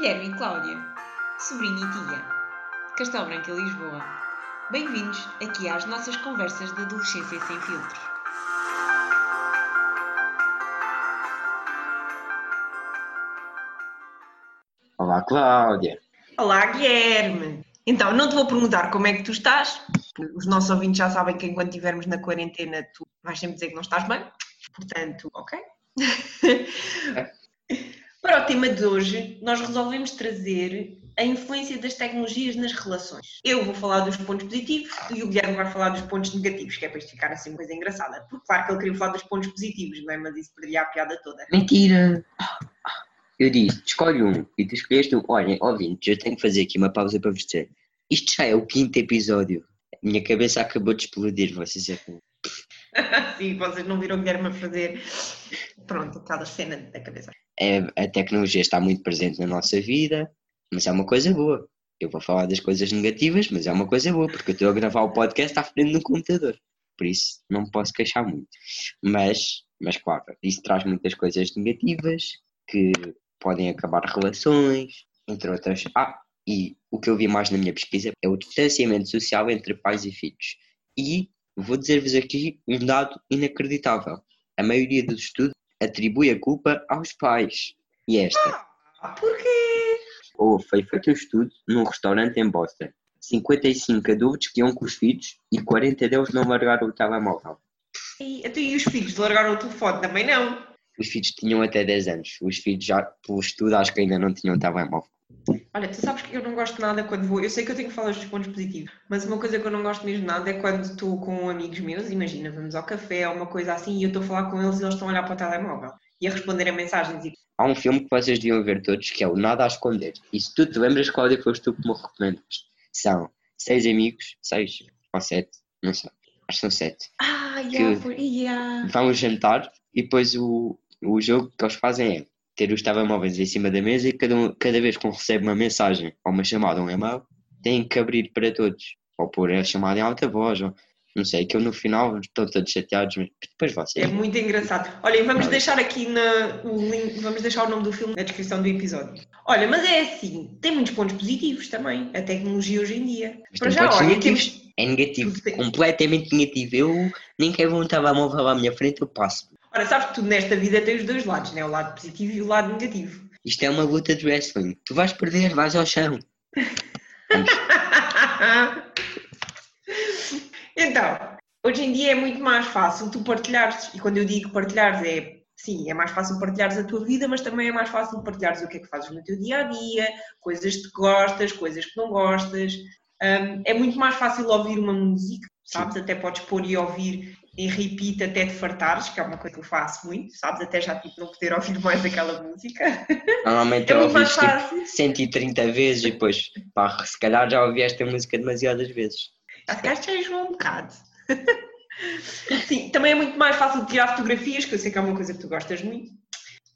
Guilherme e Cláudia, sobrinha e tia, Castelo Branco e Lisboa. Bem-vindos aqui às nossas conversas de adolescência sem filtros. Olá, Cláudia. Olá, Guilherme. Então, não te vou perguntar como é que tu estás. Os nossos ouvintes já sabem que enquanto estivermos na quarentena, tu vais sempre dizer que não estás bem. Portanto, ok. Para o tema de hoje, nós resolvemos trazer a influência das tecnologias nas relações. Eu vou falar dos pontos positivos e o Guilherme vai falar dos pontos negativos, que é para isto ficar assim uma coisa engraçada. Porque claro que ele queria falar dos pontos positivos, não é? Mas isso perdia a piada toda. Mentira! Eu disse, escolhe um e tu escolheste um. Olhem, ouvintes, eu tenho que fazer aqui uma pausa para vos dizer. Isto já é o quinto episódio. Minha cabeça acabou de explodir, vocês é que. Sim, vocês não viram o Guilherme a fazer. Pronto, aquela cena da cabeça. É, a tecnologia está muito presente na nossa vida, mas é uma coisa boa. Eu vou falar das coisas negativas, mas é uma coisa boa, porque eu estou a gravar o podcast à frente do computador. Por isso não me posso queixar muito. Mas, mas claro, isso traz muitas coisas negativas que podem acabar relações, entre outras. Ah, e o que eu vi mais na minha pesquisa é o distanciamento social entre pais e filhos. E vou dizer-vos aqui um dado inacreditável. A maioria dos estudos atribui a culpa aos pais. E esta? Ah, porquê? Ou foi feito um estudo num restaurante em Boston. 55 adultos que iam com os filhos e 40 deles não largaram o telemóvel. E, então, e os filhos largaram o telefone? Também não. Os filhos tinham até 10 anos. Os filhos já, pelo estudo, acho que ainda não tinham telemóvel. Olha, tu sabes que eu não gosto nada quando vou. Eu sei que eu tenho que falar dos pontos positivos, mas uma coisa que eu não gosto mesmo nada é quando estou com amigos meus, imagina, vamos ao café ou uma coisa assim, e eu estou a falar com eles e eles estão a olhar para o telemóvel e a responder a mensagens. E... Há um filme que vocês deviam ver todos que é o Nada a Esconder. E se tu te lembras, Cláudia, foste tu que me recomendas. São seis amigos, seis ou sete, não sei, acho que são sete. Ah, yeah, for, yeah. Vão jantar e depois o, o jogo que eles fazem é ter os telemóveis em cima da mesa e cada, um, cada vez que um recebe uma mensagem ou uma chamada ou um e-mail, tem que abrir para todos. Ou pôr a chamada em alta voz, ou não sei, que eu no final estão todos chateados, mas depois vocês. É muito engraçado. Olha, vamos deixar aqui na, o link, vamos deixar o nome do filme na descrição do episódio. Olha, mas é assim, tem muitos pontos positivos também, a tecnologia hoje em dia. Mas Para já, olha, negativos. temos- É negativo, completamente negativo. Eu nem quero um telemóvel à minha frente, eu passo. Ora, sabes que tudo nesta vida tem os dois lados, né? o lado positivo e o lado negativo. Isto é uma luta de wrestling. Tu vais perder, vais ao chão. Então, hoje em dia é muito mais fácil tu partilhares, e quando eu digo partilhares é, sim, é mais fácil partilhares a tua vida, mas também é mais fácil partilhares o que é que fazes no teu dia a dia, coisas que gostas, coisas que não gostas. Hum, é muito mais fácil ouvir uma música, sabes? Até podes pôr e ouvir em repeat até te fartares, que é uma coisa que eu faço muito, sabes? Até já tipo não poder ouvir mais aquela música. Normalmente É mais tipo fácil. 130 vezes e depois, pá, se calhar já ouvi esta música demasiadas vezes. Já enjoou um bocado. Sim, também é muito mais fácil de tirar fotografias, que eu sei que é uma coisa que tu gostas muito.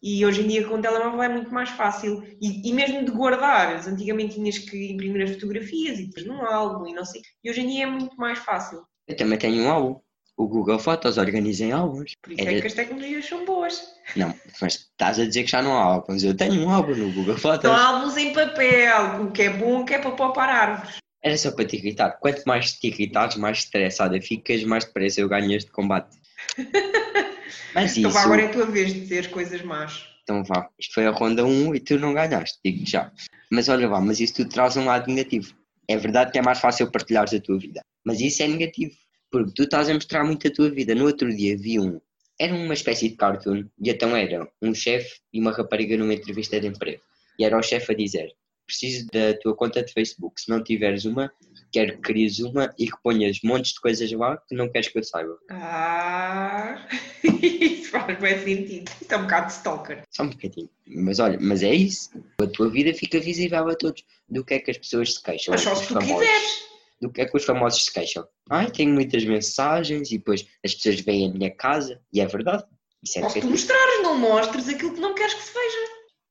E hoje em dia com o telemóvel é muito mais fácil. E, e mesmo de guardar. Antigamente tinhas que imprimir as fotografias e depois num álbum e não sei. E hoje em dia é muito mais fácil. Eu também tenho um álbum. O Google Fotos organiza em álbuns. Por isso é É- que as tecnologias são boas. Não, mas estás a dizer que já não há álbuns. Eu tenho um álbum no Google Fotos. São álbuns em papel, o que é bom, que é para poupar árvores. Era só para te irritar. Quanto mais te irritares, mais estressada ficas, mais depressa eu ganho este combate. Mas Então isso. vá, agora é a tua vez de dizer coisas más. Então vá, isto foi a ronda 1 e tu não ganhaste, digo já. Mas olha vá, mas isso tudo traz um lado negativo. É verdade que é mais fácil partilhares a tua vida, mas isso é negativo, porque tu estás a mostrar muito a tua vida. No outro dia vi um, era uma espécie de cartoon, e então era um chefe e uma rapariga numa entrevista de emprego. E era o chefe a dizer: Preciso da tua conta de Facebook, se não tiveres uma, quero que cries uma e que ponhas montes de coisas lá que não queres que eu saiba. Ah, isso faz bem sentido. Isto é um bocado de stalker. Só um bocadinho. Mas olha, mas é isso. A tua vida fica visível a todos. Do que é que as pessoas se queixam? Mas só se tu famosos. quiseres. Do que é que os famosos se queixam? Ai, tenho muitas mensagens e depois as pessoas veem a minha casa. E é verdade. Isso é se tu mostrares, não mostres aquilo que não queres que se veja.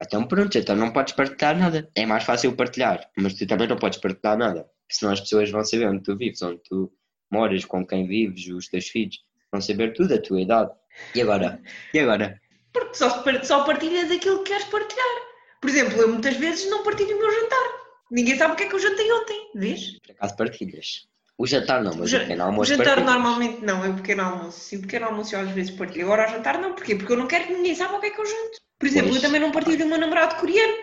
Então pronto, então não podes partilhar nada. É mais fácil partilhar, mas tu também não podes partilhar nada. Senão as pessoas vão saber onde tu vives, onde tu moras, com quem vives, os teus filhos. Vão saber tudo, a tua idade. E agora? E agora? Porque só, só partilhas aquilo que queres partilhar. Por exemplo, eu muitas vezes não partilho o meu jantar. Ninguém sabe o que é que eu jantei ontem, vês? Por acaso partilhas. O jantar não, O, mas ja- o pequeno o almoço jantar partilhas. normalmente não, é o pequeno almoço. Sim, o pequeno almoço eu às vezes partilho. Agora o jantar não, porquê? Porque eu não quero que ninguém saiba o que é que eu janto. Por exemplo, Pois. eu também não partilho o meu namorado coreano.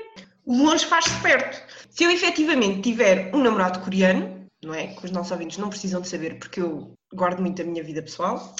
O longe faz-se perto. Se eu efetivamente tiver um namorado coreano, não é? Que os nossos ouvintes não precisam de saber porque eu guardo muito a minha vida pessoal.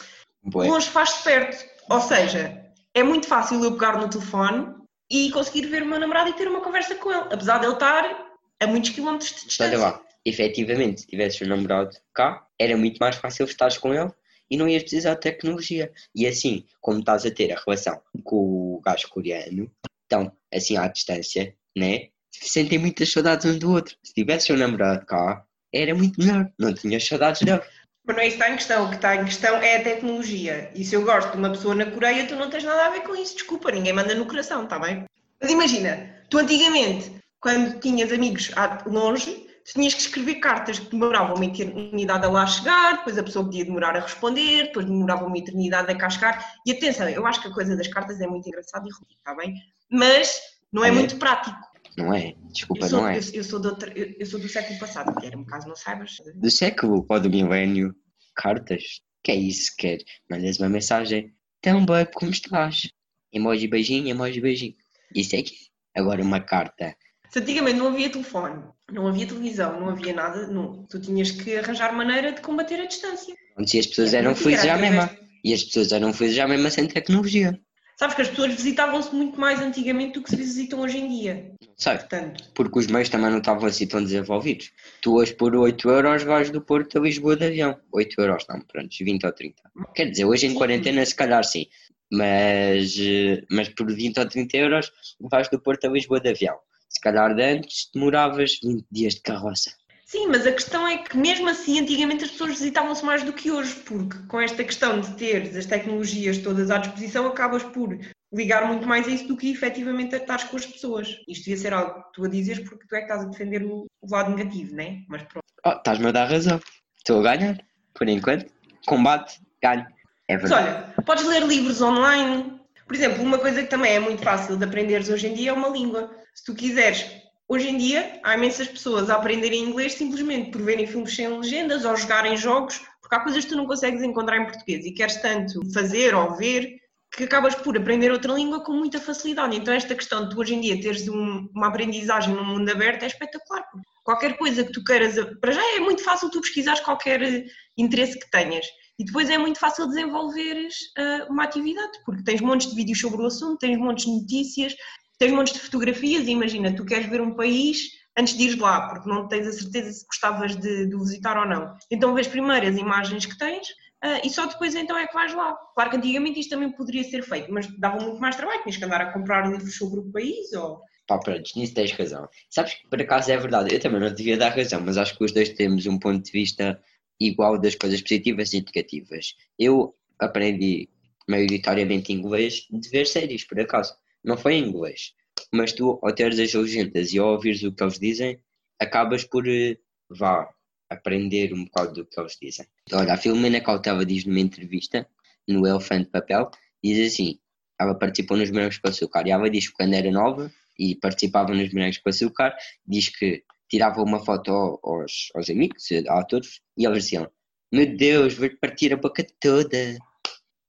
Bué. Longe faz-se perto. Ou seja, é muito fácil eu pegar no telefone e conseguir ver o meu namorado e ter uma conversa com ele. Apesar de ele estar a muitos quilómetros de Olha distância. lá, efetivamente, se tivesses um namorado cá, era muito mais fácil estares com ele e não ias precisar de tecnologia. E assim, como estás a ter a relação com o gajo coreano, então, assim à distância, né? Sentem muitas saudades um do outro. Se tivesses um namorado cá, era muito melhor. Não tinhas saudades dele. Mas não é isso que está em questão. O que está em questão é a tecnologia. E se eu gosto de uma pessoa na Coreia, tu não tens nada a ver com isso. Desculpa, ninguém manda no coração, está bem? Mas imagina, tu antigamente, quando tinhas amigos longe, tinhas que escrever cartas que demoravam uma eternidade a lá chegar, depois a pessoa podia demorar a responder, depois demorava uma eternidade a cá chegar. E atenção, eu acho que a coisa das cartas é muito engraçada e ruim, está bem? Mas não é É. muito prático. Não é? Desculpa, sou, não é? eu, eu sou, outra- eu- eu sou do século passado, Guilherme, caso não saibas. Do século ou do milénio, cartas. Que é isso, quer? Mandas uma mensagem. Então, babe, como estás? Emoji beijinho, emoji beijinho. Isso é que é. Agora uma carta. Se antigamente não havia telefone, não havia televisão, não havia nada, não. tu tinhas que arranjar maneira de combater a distância. Onde as pessoas É, eram felizes já mesma. E as pessoas eram felizes já mesmo sem tecnologia. Sabes que as pessoas visitavam-se muito mais antigamente do que se visitam hoje em dia. Sabe? Portanto, Porque os meios também não estavam assim tão desenvolvidos. Tu hoje por 8 euros vais do Porto a Lisboa de avião. 8 euros não, pronto, 20 ou 30. Quer dizer, hoje em Sim. quarentena se calhar sim. Mas, eh, mas por 20 ou 30 euros vais do Porto a Lisboa de avião. Se calhar de antes demoravas 20 dias de carroça. sim, mas a questão é que mesmo assim antigamente as pessoas visitavam-se mais do que hoje, porque com esta questão de ter as tecnologias todas à disposição, acabas por ligar muito mais a isso do que efetivamente a estar com as pessoas. Isto devia ser algo que tu a dizes porque tu é que estás a defender o lado negativo, não é? Mas pronto. Oh, estás-me a dar razão. Estou a ganhar, por enquanto. Combate, ganho. É Mas verdade. olha, podes ler livros online. Por exemplo, uma coisa que também é muito fácil de aprenderes hoje em dia é uma língua. Se tu quiseres, hoje em dia há imensas pessoas a aprenderem inglês simplesmente por verem filmes sem legendas ou jogarem jogos, porque há coisas que tu não consegues encontrar em português e queres tanto fazer ou ver que acabas por aprender outra língua com muita facilidade. Então esta questão de tu hoje em dia teres um- uma aprendizagem no mundo aberto é espetacular. Qualquer coisa que tu queiras, para já é muito fácil tu pesquisares qualquer interesse que tenhas. E depois é muito fácil desenvolveres ah, uma atividade, porque tens montes de vídeos sobre o assunto, tens montes de notícias, tens montes de fotografias imagina, tu queres ver um país antes de ires lá, porque não tens a certeza se gostavas de, de visitar ou não. Então vês primeiro as imagens que tens ah, e só depois então é que vais lá. Claro que antigamente isto também poderia ser feito, mas dava muito mais trabalho, tinhas que andar a comprar livros sobre o país ou... Pá, pronto, nisso tens razão. Sabes que por acaso é verdade, eu também não devia dar razão, mas acho que os dois temos um ponto de vista igual das coisas positivas e negativas. Eu aprendi maioritariamente inglês de ver séries, por acaso. Não foi em inglês. Mas tu, ao teres as legendas e ao ouvires o que eles dizem, acabas por, eh, vá, aprender um bocado do que eles dizem. Olha, a Filomena Cautela diz numa entrevista, no Elefante Papel, diz assim, ela participou nos Morangos com Açúcar e ela diz que quando era nova e participava nos Morangos com Açúcar, diz que tirava uma foto ao- aos, aos amigos, a todos, e eles diziam, meu Deus, vou-te partir a boca toda.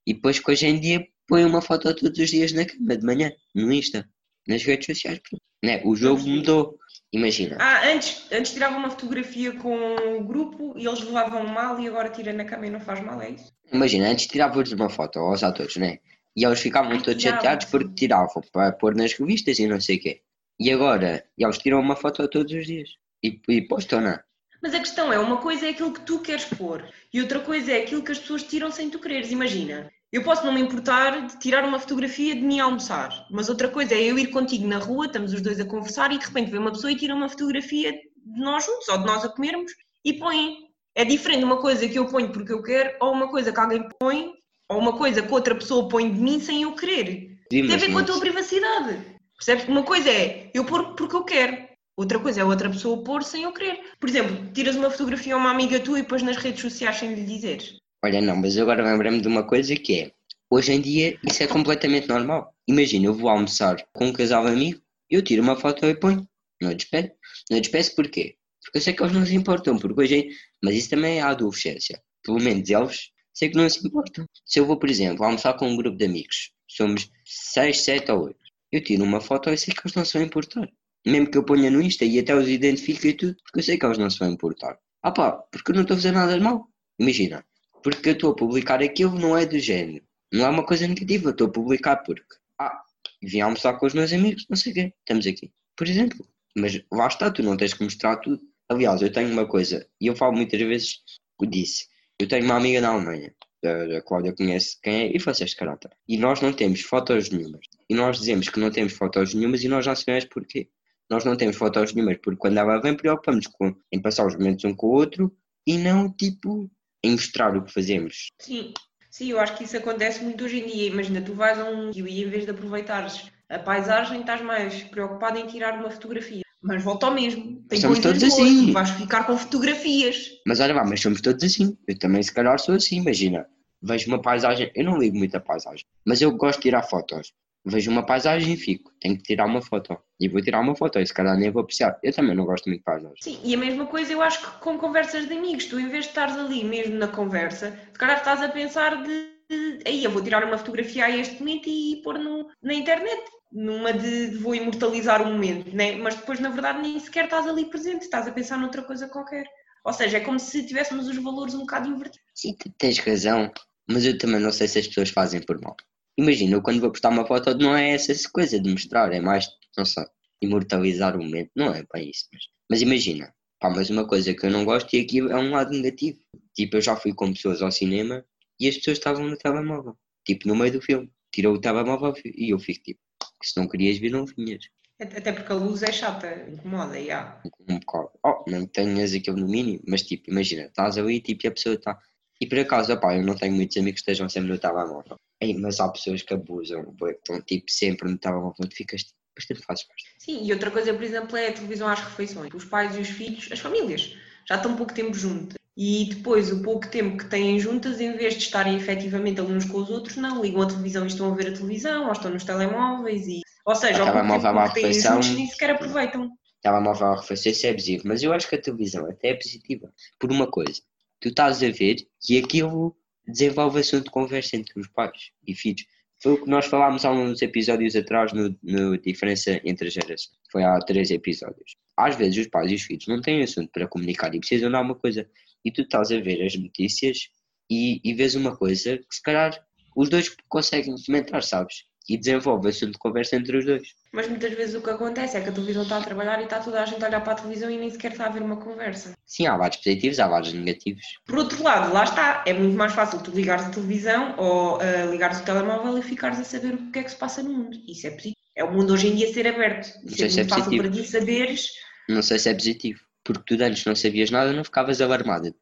E depois que hoje em dia põe uma foto todos os dias na cama, de manhã, no Insta, nas redes sociais. Né? O jogo mudou. Imagina, Ah, antes, antes tirava uma fotografia com o grupo e eles levavam mal e agora tira na cama e não faz mal, é isso? imagina, antes tiravas uma foto aos atores, né? E eles ficavam Ai, todos chateados porque tiravam para pôr nas revistas e não sei o quê. E agora, eles tiram uma foto todos os dias. E, e postam, não. Mas a questão é, uma coisa é aquilo que tu queres pôr e outra coisa é aquilo que as pessoas tiram sem tu quereres. Imagina, eu posso não me importar de tirar uma fotografia de mim a almoçar, mas outra coisa é eu ir contigo na rua, estamos os dois a conversar e de repente vem uma pessoa e tira uma fotografia de nós juntos ou de nós a comermos e põe. É diferente uma coisa que eu ponho porque eu quero ou uma coisa que alguém põe ou uma coisa que outra pessoa põe de mim sem eu querer. Sim, Tem a ver com a tua privacidade. Percebes? Uma coisa é eu pôr porque eu quero. Outra coisa é outra pessoa pôr sem eu querer. Por exemplo, tiras uma fotografia a uma amiga tua e pões nas redes sociais sem lhe dizeres. Olha, não, mas agora lembrei-me de uma coisa que é, hoje em dia isso é completamente normal. Imagina, eu vou almoçar com um casal amigo Eu tiro uma foto e ponho. Não despeço. Não despeço porquê? Porque eu sei que eles não se importam, porque hoje. Mas isso também é a adolescência. Pelo menos eles sei que não se importam. Se eu vou, por exemplo, almoçar com um grupo de amigos, somos 6, 7 ou 8, eu tiro uma foto e sei que eles não se vão importar. Mesmo que eu ponha no Insta e até os identifique e tudo, porque eu sei que eles não se vão importar. Ah pá, porque eu não estou a fazer nada de mal. Imagina, porque eu estou a publicar aquilo não é do género. Não é uma coisa negativa, estou a publicar porque, ah, vim almoçar com os meus amigos, não sei o quê, estamos aqui. Por exemplo. Mas lá está, tu não tens que mostrar tudo. Aliás, eu tenho uma coisa, e eu falo muitas vezes, disse, eu tenho uma amiga na Alemanha, a Cláudia conhece quem é, e vocês de caráter. E nós não temos fotos nenhumas. E nós dizemos que não temos fotos nenhumas e nós já sabemos porquê. Nós não temos fotos nenhumas porque quando ela vem preocupamos com, em passar os momentos um com o outro e não tipo em mostrar o que fazemos. Sim, sim, eu acho que isso acontece muito hoje em dia. Imagina, tu vais a um e em vez de aproveitares a paisagem, estás mais preocupado em tirar uma fotografia. Mas volta ao mesmo. Tem Somos todos boas, assim. tu vais ficar com fotografias. Mas olha lá, mas somos todos assim. Eu também se calhar sou assim, imagina. Vejo uma paisagem, eu não ligo muito a paisagem, mas eu gosto de tirar fotos. Vejo uma paisagem e fico, tenho que tirar uma foto. E vou tirar uma foto, e se calhar nem vou apreciar. Eu também não gosto muito de paisagem. Sim, e a mesma coisa eu acho que com conversas de amigos, tu em vez de estares ali mesmo na conversa, se calhar estás a pensar de, de aí eu vou tirar uma fotografia a este momento e pôr no, na internet, numa de, de vou imortalizar o momento, né? mas depois na verdade nem sequer estás ali presente, estás a pensar noutra coisa qualquer. Ou seja, é como se tivéssemos os valores um bocado invertidos. Sim, tens razão, mas eu também não sei se as pessoas fazem por mal. Imagina, eu quando vou postar uma foto não é essa coisa de mostrar, é mais, não sei, imortalizar o momento. Não é bem isso, mas, mas imagina, pá, mas uma coisa que eu não gosto e aqui é um lado negativo. Tipo, eu já fui com pessoas ao cinema e as pessoas estavam no telemóvel, tipo, no meio do filme. Tirou o telemóvel e eu fico tipo, se não querias vir, não vinhas. Até porque a luz é chata, incomoda, e há. Um bocado. Oh, não tenhas aquilo no mínimo, mas tipo, imagina, estás ali tipo, e a pessoa está. E por acaso, opá, eu não tenho muitos amigos que estejam sempre no telemóvel. Ei, mas há pessoas que abusam, que estão tipo sempre no telemóvel, tu ficas tipo, bastante fácil. Sim, e outra coisa, por exemplo, é a televisão às refeições. Os pais e os filhos, as famílias, já estão pouco tempo juntas. E depois, o pouco tempo que têm juntas, em vez de estarem efetivamente uns com os outros, não, ligam a televisão e estão a ver a televisão, ou estão nos telemóveis. E... Ou seja, ao pouco tempo à que têm juntos, nem sequer aproveitam. Telemóvel a refeição, isso é abusivo, mas eu acho que a televisão até é positiva. Por uma coisa, tu estás a ver e aquilo desenvolve assunto de conversa entre os pais e filhos. Foi o que nós falámos há uns episódios atrás no, no Diferença entre Gerações. Foi há três episódios. Às vezes os pais e os filhos não têm assunto para comunicar e precisam de alguma coisa. E tu estás a ver as notícias e, e vês uma coisa que se calhar os dois conseguem comentar, sabes? E desenvolve assunto de conversa entre os dois. Mas muitas vezes o que acontece é que a televisão está a trabalhar e está toda a gente a olhar para a televisão e nem sequer está a ver uma conversa. Sim, há lados positivos, há lados negativos. Por outro lado, lá está, é muito mais fácil tu ligares a televisão ou ah, ligares o telemóvel e ficares a saber o que é que se passa no mundo. Isso é positivo. É o mundo hoje em dia ser aberto. Não Isso sei é se é muito fácil positivo. para ti saberes. Não sei se é positivo. Porque tu antes não sabias nada, não ficavas alarmada.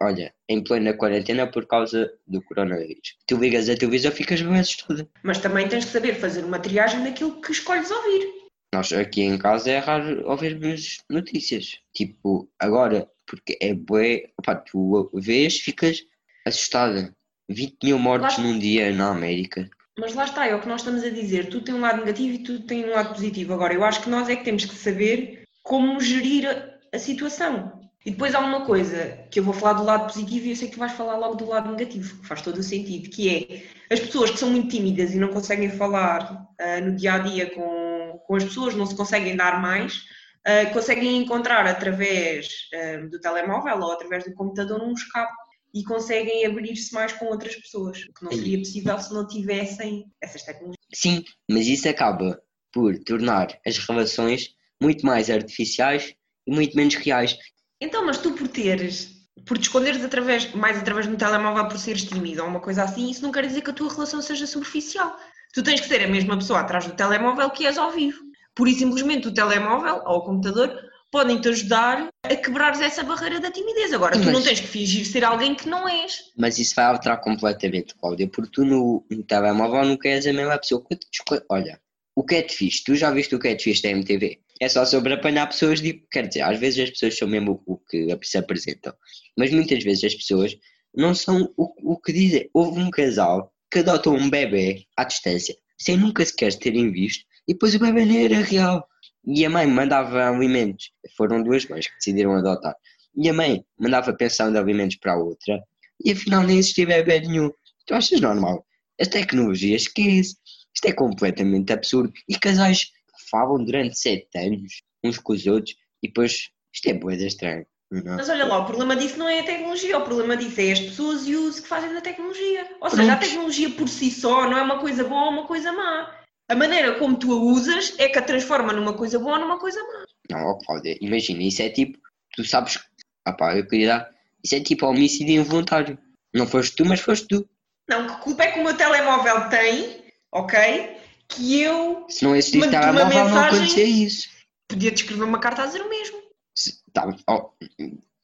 Olha, em plena quarentena por causa do coronavírus. Tu ligas a televisão ficas bem assustada. Mas também tens que saber fazer uma triagem daquilo que escolhes ouvir. Nós aqui em casa é raro ouvirmos notícias. Tipo, agora, porque é bué, opá, tu vês, ficas assustada. 20 mil mortes Lá- num dia na América. Mas lá está, é o que nós estamos a dizer. Tu tem um lado negativo e tu tem um lado positivo. Agora, eu acho que nós é que temos que saber como gerir a situação. E depois há uma coisa que eu vou falar do lado positivo e eu sei que tu vais falar logo do lado negativo, que faz todo o sentido, que é as pessoas que são muito tímidas e não conseguem falar ah, no dia a dia com, com as pessoas, não se conseguem dar mais, ah, conseguem encontrar através ah, do telemóvel ou através do computador um escape e conseguem abrir-se mais com outras pessoas, o que não seria possível se não tivessem essas tecnologias. Sim, mas isso acaba por tornar as relações muito mais artificiais e muito menos reais. Então, mas tu por teres, por te esconderes através, mais através do telemóvel por seres tímido ou uma coisa assim, isso não quer dizer que a tua relação seja superficial. Tu tens que ser a mesma pessoa atrás do telemóvel que és ao vivo. Por e simplesmente o telemóvel ou o computador podem-te ajudar a quebrares essa barreira da timidez. Agora, tu Mas- não tens que fingir ser alguém que não és. Mas isso vai alterar completamente, Cláudia, porque tu no, no telemóvel nunca és a mesma pessoa. que te esco- Olha, o catfish, tu já viste o catfish da MTV? É só sobre apanhar pessoas, de, quer dizer, às vezes as pessoas são mesmo o, que se apresentam, mas muitas vezes as pessoas não são o, o que dizem. Houve um casal que adotou um bebê à distância, sem nunca sequer terem visto, E depois o bebê nem era real. E a mãe mandava alimentos. Foram duas mães que decidiram adotar. E a mãe mandava pensão de alimentos para a outra. E afinal nem existia bebê nenhum. Tu achas normal? As tecnologias, esquece. Isto é completamente absurdo. E casais falam durante sete anos uns com os outros e depois isto é boeda estranho. Não. Mas olha lá, o problema disso não é a tecnologia, o problema disso é as pessoas e o uso que fazem da tecnologia. Ou seja, a Pronto. tecnologia por si só não é uma coisa boa ou uma coisa má. A maneira como tu a usas é que a transforma numa coisa boa ou numa coisa má. Não, ó Cláudia, imagina, isso é tipo, tu sabes, ah pá, eu queria dar, isso é tipo homicídio involuntário. Não foste tu, mas foste tu. Não, que culpa é que o meu telemóvel tem, ok? Que eu Se não existisse telemóvel, não acontecia isso. podia te escrever uma carta a dizer o mesmo. Se- tá, ó,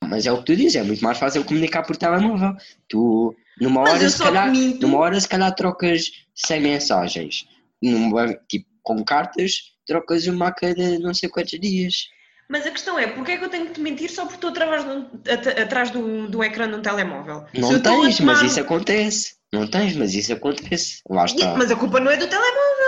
mas é o que tu dizes, é muito mais fácil comunicar por telemóvel. Tu, numa Mas hora, se calhar, minto. numa hora, se calhar trocas 100 mensagens. Numa, tipo, com cartas, trocas uma a cada não sei quantos dias. Mas a questão é, porque é que eu tenho que te mentir só porque estou atrás, de at- atrás do, do ecrã de um telemóvel? Não tens, tomar mas isso acontece. Não tens, mas isso acontece. Lá está. Mas a culpa não é do telemóvel.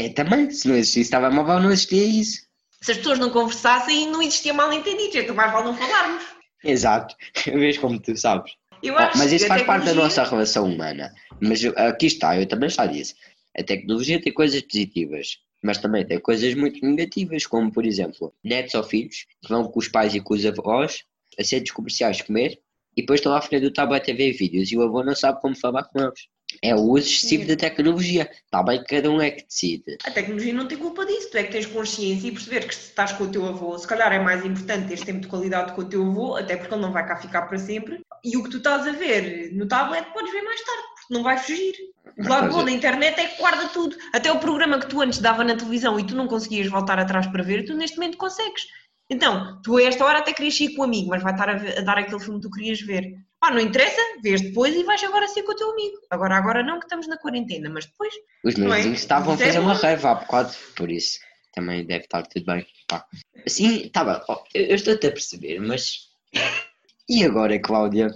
É também, se não existisse telemóvel, não existia isso. Se as pessoas não conversassem, não existia mal entendido, então mais vale não falarmos. Exato, vês como tu sabes. Eu Oh, acho mas isso faz parte da nossa relação humana. Mas aqui está, eu também já disse. A tecnologia tem coisas positivas, mas também tem coisas muito negativas, como por exemplo, netos ou filhos que vão com os pais e com os avós a centros comerciais comer e depois estão à frente do tablet a ver vídeos e o avô não sabe como falar com eles. É o uso excessivo da tecnologia. Está bem que cada um é que decide. A tecnologia não tem culpa disso, tu é que tens consciência e perceber que se estás com o teu avô, se calhar é mais importante teres tempo de qualidade com o teu avô, até porque ele não vai cá ficar para sempre, e o que tu estás a ver no tablet podes ver mais tarde, porque não vai fugir. O lado bom da internet é que guarda tudo. Até o programa que tu antes dava na televisão e tu não conseguias voltar atrás para ver, tu neste momento consegues. Então, tu a esta hora até querias ir com o amigo, mas vai estar a, ver- a dar aquele filme que tu querias ver. Pá, não interessa, vês depois e vais agora ser com o teu amigo. Agora, agora não, que estamos na quarentena, mas depois Os meus Não é? vizinhos estavam a Isso é fazer uma raiva há bocado, por isso também deve estar tudo bem. Pá. Assim, tá ó, eu, eu estou-te a perceber, mas. E agora, Cláudia,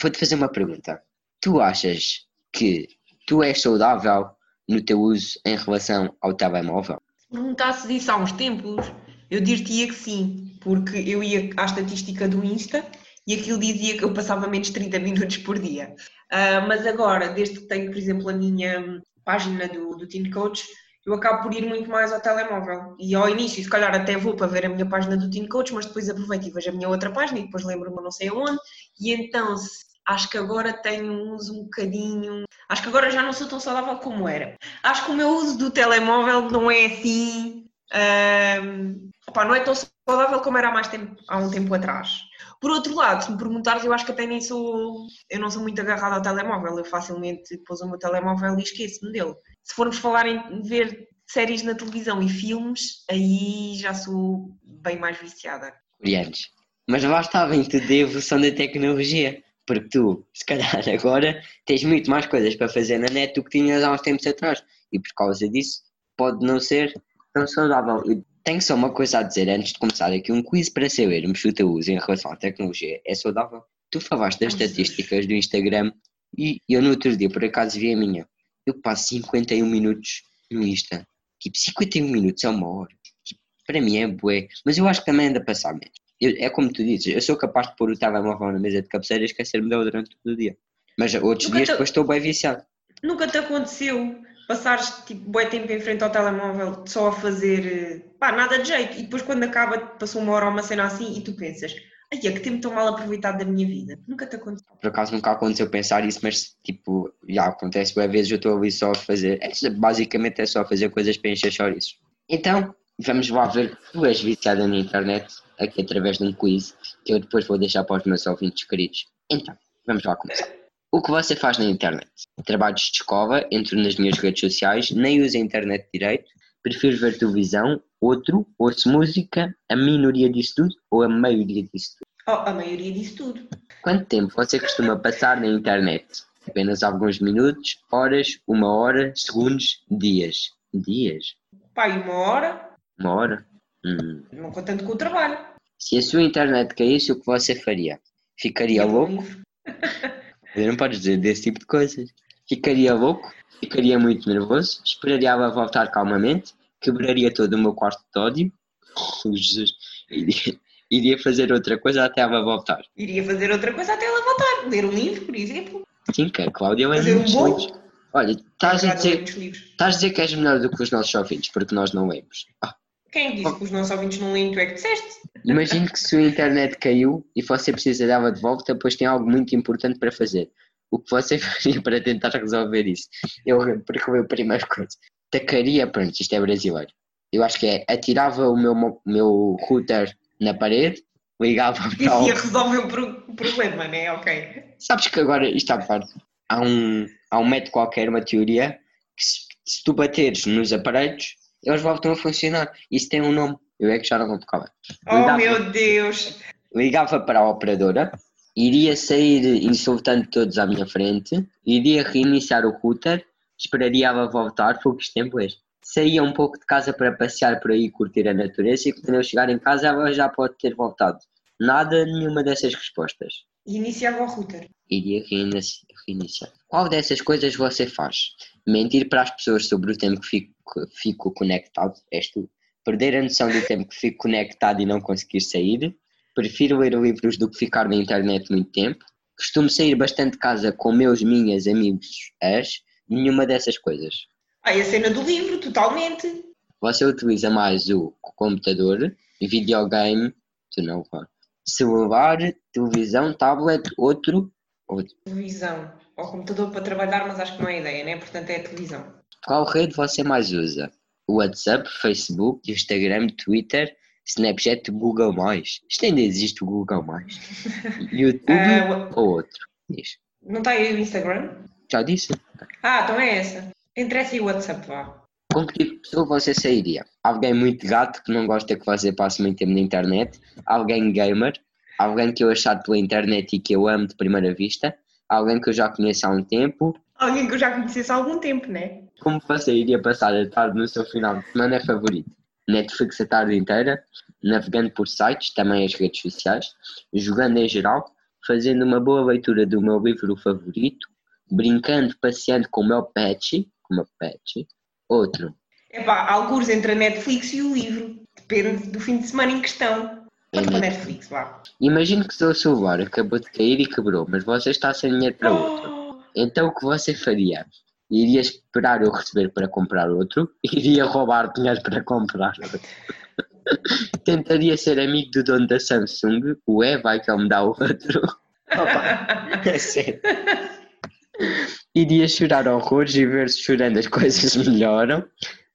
vou-te fazer uma pergunta. Tu achas que tu és saudável no teu uso em relação ao telemóvel? Se perguntasse disso há uns tempos, eu diria que sim, porque eu ia à estatística do Insta e aquilo dizia que eu passava menos de 30 minutos por dia. Ah, mas agora, desde que tenho, por exemplo, a minha hum, página do, do Teen Coach, eu acabo por ir muito mais ao telemóvel. E ao início, se calhar até vou para ver a minha página do Teen Coach, mas depois aproveito e vejo a minha outra página e depois lembro-me não sei aonde. E então, acho que agora tenho um uso um bocadinho. Acho que agora já não sou tão saudável como era. Acho que o meu uso do telemóvel não é assim. hum, opá, não é tão saudável como era há, mais tempo, há um tempo atrás. Por outro lado, se me perguntares, eu acho que até nem sou. Eu não sou muito agarrada ao telemóvel. Eu facilmente pôs o meu telemóvel e esqueço-me dele. Se formos falar em ver séries na televisão e filmes, aí já sou bem mais viciada. Coreanos. Mas lá vem tudo da evolução da tecnologia. Porque tu, se calhar agora, tens muito mais coisas para fazer na net do que tinhas há uns tempos atrás. E por causa disso, pode não ser tão saudável. Tenho só uma coisa a dizer antes de começar aqui: um quiz para sabermos se o teu uso em relação à tecnologia é saudável. Tu falaste das estatísticas do Instagram e eu no outro dia, por acaso, vi a minha. Eu passo 51 minutos no Insta. Tipo, 51 minutos é uma hora. Tipo, para mim é bué. Mas eu acho que também anda a passar menos. Eu- é como tu dizes, eu sou capaz de pôr o telemóvel na mesa de cabeceira e esquecer-me dele durante todo o dia. Mas outros Nunca dias te- depois estou bem viciado. Nunca te aconteceu passares tipo bué tempo em frente ao telemóvel só a fazer pá, nada de jeito e depois quando acaba passou uma hora ou uma cena assim e tu pensas ai é que tempo tão mal aproveitado da minha vida. Nunca te aconteceu. Por acaso nunca aconteceu pensar isso, mas tipo, já acontece várias vezes, eu estou ali só a fazer. É, basicamente é só fazer coisas para encher chouriços. Então, vamos lá ver tu és viciada na internet, aqui através de um quiz, que eu depois vou deixar para os meus ouvintes queridos. Então, vamos lá começar. O que você faz na internet? Trabalhos de escola, entro nas minhas redes sociais, nem uso a internet direito, prefiro ver televisão, outro, ouço música, a minoria disso tudo ou a maioria disso tudo? Oh, a maioria disso tudo. Quanto tempo você costuma passar na internet? Apenas alguns minutos, horas, uma hora, segundos, dias. Dias? E uma hora, Uma hora? Hum. não contando com o trabalho. Se a sua internet caísse, o que você faria? Ficaria o louco? não podes dizer desse tipo de coisas. Ficaria louco? Ficaria muito nervoso? Esperaria ela voltar calmamente? quebraria todo o meu quarto de ódio. Jesus, iria, iria fazer outra coisa até ela voltar. Iria fazer outra coisa até ela voltar. Ler um livro, por exemplo. Sim, que a Cláudia lê um muitos bolo. livros. Olha, estás a, dizer, estás a dizer que és melhor do que os nossos ouvintes, porque nós não lemos. Ah, Quem é que disse que os nossos ouvintes não leem? Tu é que disseste? imagino que se a internet caiu e você precisa dela de volta, depois tem algo muito importante para fazer. O que você faria para tentar resolver isso? Eu percorri a primeira coisa. Tacaria, pronto, isto é brasileiro. Eu acho que é, atirava o meu, meu router na parede, ligava para Isso ia resolver o pro- o problema, né? Ok. Sabes que agora, isto à parte, há um, há um método qualquer, uma teoria, que se, se tu bateres nos aparelhos, eles voltam a funcionar. Isso tem um nome. Eu é que já não vou tocar. Oh Ligava- meu Deus! ligava para a operadora, iria sair insultando todos à minha frente, iria reiniciar o router, esperaria ela voltar, poucos tempos. Saía um pouco de casa para passear por aí e curtir a natureza e quando eu chegar em casa ela já pode ter voltado. Nada, nenhuma dessas respostas. Iniciava o router. Iria reinici- reiniciar. Qual dessas coisas você faz? Mentir para as pessoas sobre o tempo que fico, fico conectado, és tu. Perder a noção do tempo que fico conectado e não conseguir sair. Prefiro ler livros do que ficar na internet muito tempo. Costumo sair bastante de casa com meus, minhas, amigos, as. Nenhuma dessas coisas. Ah, e a cena do livro, totalmente. Você utiliza mais o computador, videogame, tu não, vá. celular, televisão, tablet, outro, outro. Televisão. Ou computador para trabalhar, mas acho que não é ideia, né? Portanto, é a televisão. Qual rede você mais usa? WhatsApp, Facebook, Instagram, Twitter, Snapchat, Google+. Isto ainda existe o Google+. YouTube Ah, ou outro? Diz. não está aí o Instagram? Já disse. Ah, então é essa. Interessa o WhatsApp, vá. Com que tipo de pessoa você sairia? Alguém muito gato que não gosta que você passe muito tempo na internet? Alguém gamer? Alguém que eu achar pela internet e que eu amo de primeira vista? Alguém que eu já conheço há um tempo? Alguém que eu já conhecesse há algum tempo, né? Como você iria passar a tarde no seu final de semana favorito? Netflix a tarde inteira, navegando por sites, também as redes sociais, jogando em geral, fazendo uma boa leitura do meu livro favorito, brincando, passeando com o meu pet, com o meu pet, outro, Epá, alguns entre a Netflix e o livro. Depende do fim de semana em questão. Para a Netflix, vá. Imagine que o seu celular acabou de cair e quebrou, mas você está sem dinheiro para outro. Oh, Então o que você faria? Iria esperar eu receber para comprar outro? Iria roubar dinheiro para comprar outro? Tentaria ser amigo do dono da Samsung? Ué, vai que ele me dá outro? Opa, é sério. Iria chorar horrores e ver se chorando as coisas melhoram.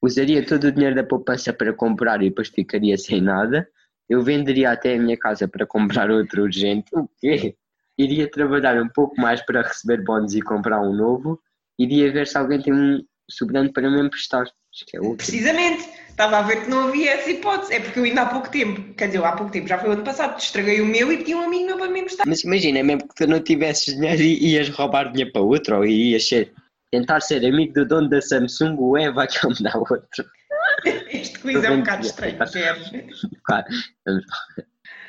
Usaria todo o dinheiro da poupança para comprar e depois ficaria sem nada. Eu venderia até a minha casa para comprar outro urgente. O quê? Iria trabalhar um pouco mais para receber bónus e comprar um novo. Iria ver se alguém tem um sobrando para me emprestar. Que é útil. Precisamente. Estava a ver que não havia essa hipótese. É porque eu ainda há pouco tempo, quer dizer, há pouco tempo, já foi o ano passado, estraguei o meu e pedi um amigo meu para me emprestar. Mas imagina, mesmo que tu não tivesses dinheiro e ias roubar dinheiro para outro ou ias ser, tentar ser amigo do dono da Samsung, o é, vai dá outro. Este quiz é um bocado estranho? Claro.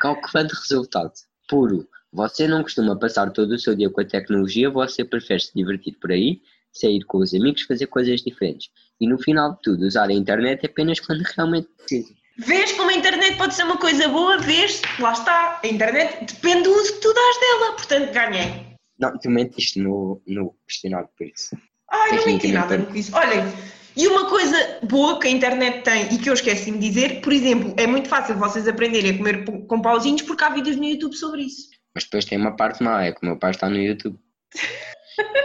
Calculando resultado. Puro. Você não costuma passar todo o seu dia com a tecnologia, você prefere se divertir por aí, sair com os amigos, fazer coisas diferentes. E no final de tudo, usar a internet apenas quando realmente precisa. Vês como a internet pode ser uma coisa boa? Vês? Lá está. A internet depende do uso que tu dás dela. Portanto, ganhei. Não, tu mentiste no, no questionário por isso. Ai, não menti nada no quiz. Olhem, e uma coisa boa que a internet tem e que eu esqueci-me de dizer, por exemplo, é muito fácil vocês aprenderem a comer com pauzinhos porque há vídeos no YouTube sobre isso. Mas depois tem uma parte má, é que o meu pai está no YouTube.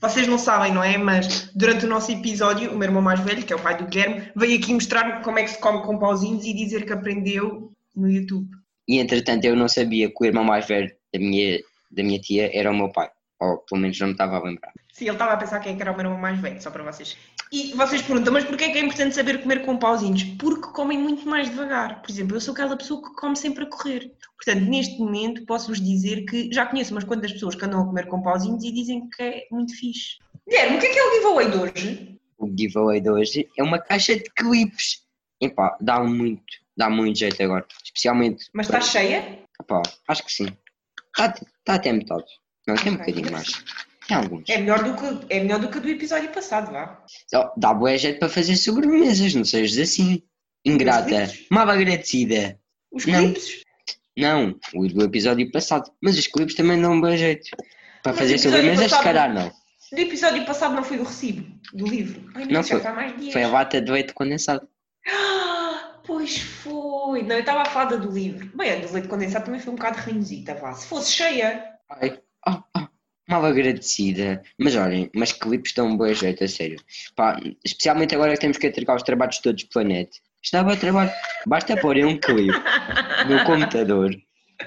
Vocês não sabem, não é? Mas durante o nosso episódio, o meu irmão mais velho, que é o pai do Guilherme, veio aqui mostrar como é que se come com pauzinhos e dizer que aprendeu no YouTube. E entretanto eu não sabia que o irmão mais velho da minha, da minha tia era o meu pai. Ou pelo menos não me estava a lembrar. Sim, ele estava a pensar quem é era o meu irmão mais velho, só para vocês. E vocês perguntam, mas porquê é que é importante saber comer com pauzinhos? Porque comem muito mais devagar. Por exemplo, eu sou aquela pessoa que come sempre a correr. Portanto, neste momento, posso-vos dizer que já conheço umas quantas pessoas que andam a comer com pauzinhos e dizem que é muito fixe. Guilherme, o que é que é o giveaway de hoje? O giveaway de hoje é uma caixa de clipes. Epá, dá muito, dá muito jeito agora. Especialmente. Mas está cheia? Epá, acho que sim. Está tá até metade. Não, tem um Ok. bocadinho mais. Tem alguns. É melhor do que, é melhor do que do episódio passado, vá. Oh, dá boa jeito para fazer sobremesas, não sejas assim. Ingrata. Mal agradecida. Os Não. clipes. Não, o do episódio passado. Mas os clipes também dão um bom jeito. Para Mas fazer o sobremesas, se calhar não. No episódio passado não foi do recibo, do livro. Ai, Não foi. Foi a lata de leite condensado. Ah, pois foi. Não, eu estava a falar do livro. Bem, a do leite condensado também foi um bocado ranhosita, vá. Se fosse cheia. Ai, mal agradecida. Mas olhem, mas clipes dão um bom jeito, a sério. Pá, especialmente agora que temos que entregar os trabalhos todos para a net. Estava a trabalho. Basta pôr um clipe no computador.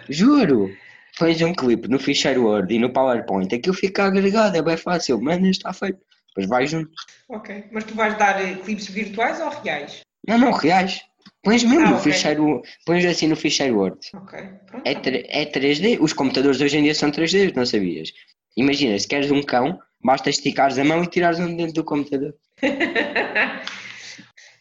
Juro! Pões um clipe no ficheiro Word e no PowerPoint. Aquilo fica agregado, é bem fácil. Mano, está feito. Depois vai junto. Ok. Mas tu vais dar eh, clipes virtuais ou reais? Não, não, reais. Pões mesmo Ah, no ok. ficheiro. Pões assim no ficheiro Word. Ok. Pronto. É, é 3D. Os computadores hoje em dia são 3D, não sabias? Imagina, se queres um cão, basta esticares a mão e tirares um dentro do computador.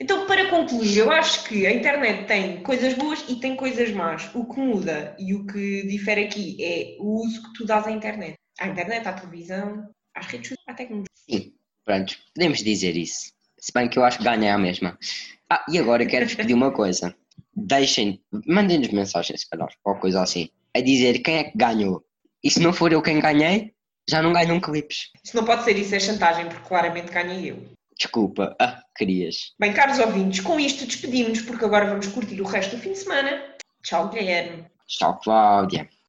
Então, para concluir, eu acho que a internet tem coisas boas e tem coisas más. O que muda e o que difere aqui é o uso que tu dás à internet. À internet, à televisão, às redes sociais, à tecnologia. Sim, pronto, podemos dizer isso. Se bem que eu acho que ganha a mesma. Ah, e agora quero-vos pedir uma coisa. Deixem, mandem-nos mensagens, se calhar, ou coisa assim, a dizer quem é que ganhou. E se não for eu quem ganhei, já não ganham clipes. Isso não pode ser isso, é chantagem, porque claramente ganhei eu. Desculpa, ah, querias. Bem, caros ouvintes, com isto despedimos-nos, porque agora vamos curtir o resto do fim de semana. Tchau, Guilherme. Tchau, Cláudia.